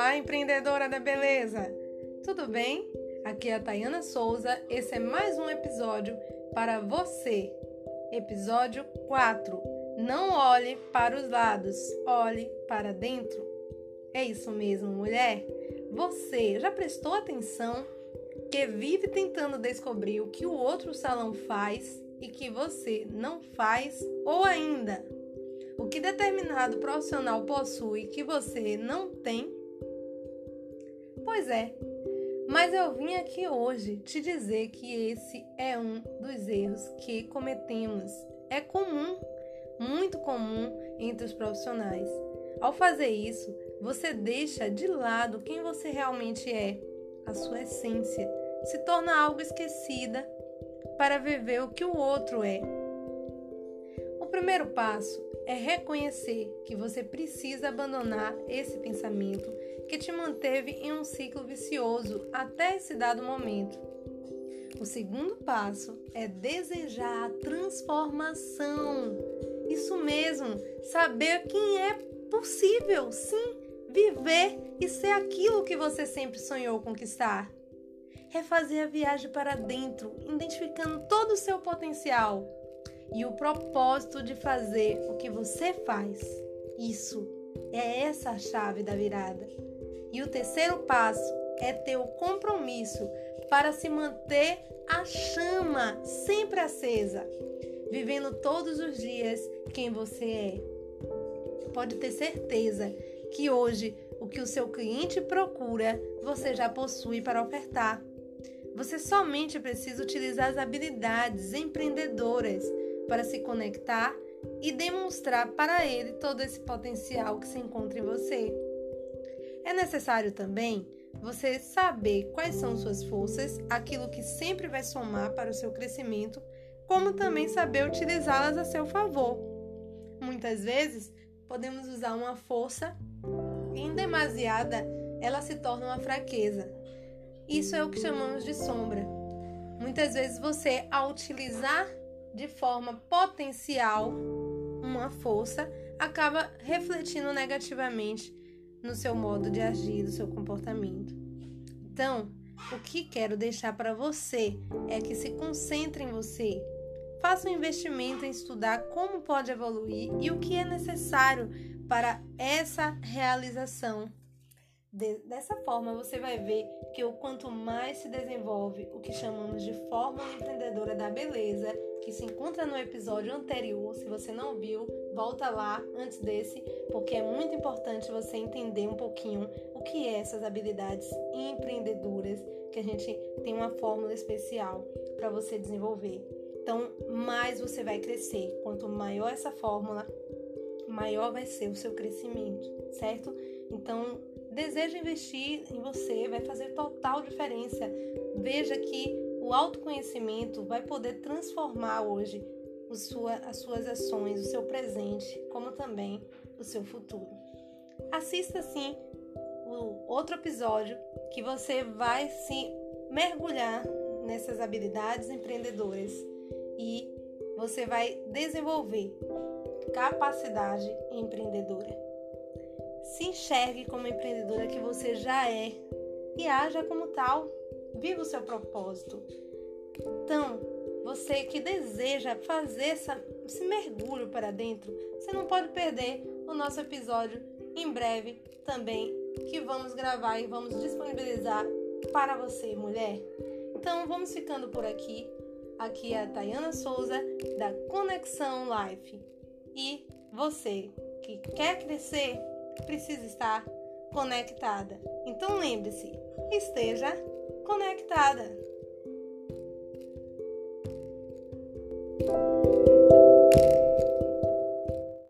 Olá, empreendedora da beleza! Tudo bem? Aqui é a Tayana Souza. Esse é mais um episódio para você. Episódio 4. Não olhe para os lados, olhe para dentro. É isso mesmo, mulher? Você já prestou atenção que vive tentando descobrir o que o outro salão faz e que você não faz ou ainda o que determinado profissional possui que você não tem? Pois é, mas eu vim aqui hoje te dizer que esse é um dos erros que cometemos. É comum, muito comum entre os profissionais. Ao fazer isso, você deixa de lado quem você realmente é, a sua essência, se torna algo esquecida para viver o que o outro é. O primeiro passo é reconhecer que você precisa abandonar esse pensamento que te manteve em um ciclo vicioso até esse dado momento. O segundo passo é desejar a transformação. Isso mesmo, saber quem é possível, sim, viver e ser aquilo que você sempre sonhou conquistar. Refazer a viagem para dentro, identificando todo o seu potencial e o propósito de fazer o que você faz. Isso é essa a chave da virada. E o terceiro passo é ter o compromisso para se manter a chama sempre acesa, vivendo todos os dias quem você é. Pode ter certeza que hoje o que o seu cliente procura, você já possui para ofertar. Você somente precisa utilizar as habilidades empreendedoras para se conectar e demonstrar para ele todo esse potencial que se encontra em você. É necessário também você saber quais são suas forças, aquilo que sempre vai somar para o seu crescimento, como também saber utilizá-las a seu favor. Muitas vezes podemos usar uma força e, em demasiada, ela se torna uma fraqueza. Isso é o que chamamos de sombra. Muitas vezes você, ao utilizar de forma potencial uma força, acaba refletindo negativamente no seu modo de agir, no seu comportamento. Então, o que quero deixar para você é que se concentre em você. Faça um investimento em estudar como pode evoluir e o que é necessário para essa realização dessa forma, você vai ver que o quanto mais se desenvolve o que chamamos de fórmula empreendedora da beleza, que se encontra no episódio anterior, se você não viu, volta lá antes desse, porque é muito importante você entender um pouquinho o que é essas habilidades empreendedoras, que a gente tem uma fórmula especial para você desenvolver. Então, mais você vai crescer. Quanto maior essa fórmula, maior vai ser o seu crescimento, certo? Então, deseja investir em você, vai fazer total diferença. Veja que o autoconhecimento vai poder transformar hoje sua, as suas ações, o seu presente, como também o seu futuro. Assista sim o outro episódio que você vai se mergulhar nessas habilidades empreendedoras e você vai desenvolver capacidade empreendedora. Se enxergue como empreendedora que você já é e haja como tal. Viva o seu propósito. Então, você que deseja fazer essa, esse mergulho para dentro, você não pode perder o nosso episódio em breve também, que vamos gravar e vamos disponibilizar para você, mulher. Então, vamos ficando por aqui. Aqui é a Tayana Souza, da Conexão Life. E você que quer crescer, precisa estar conectada. Então lembre-se, esteja conectada.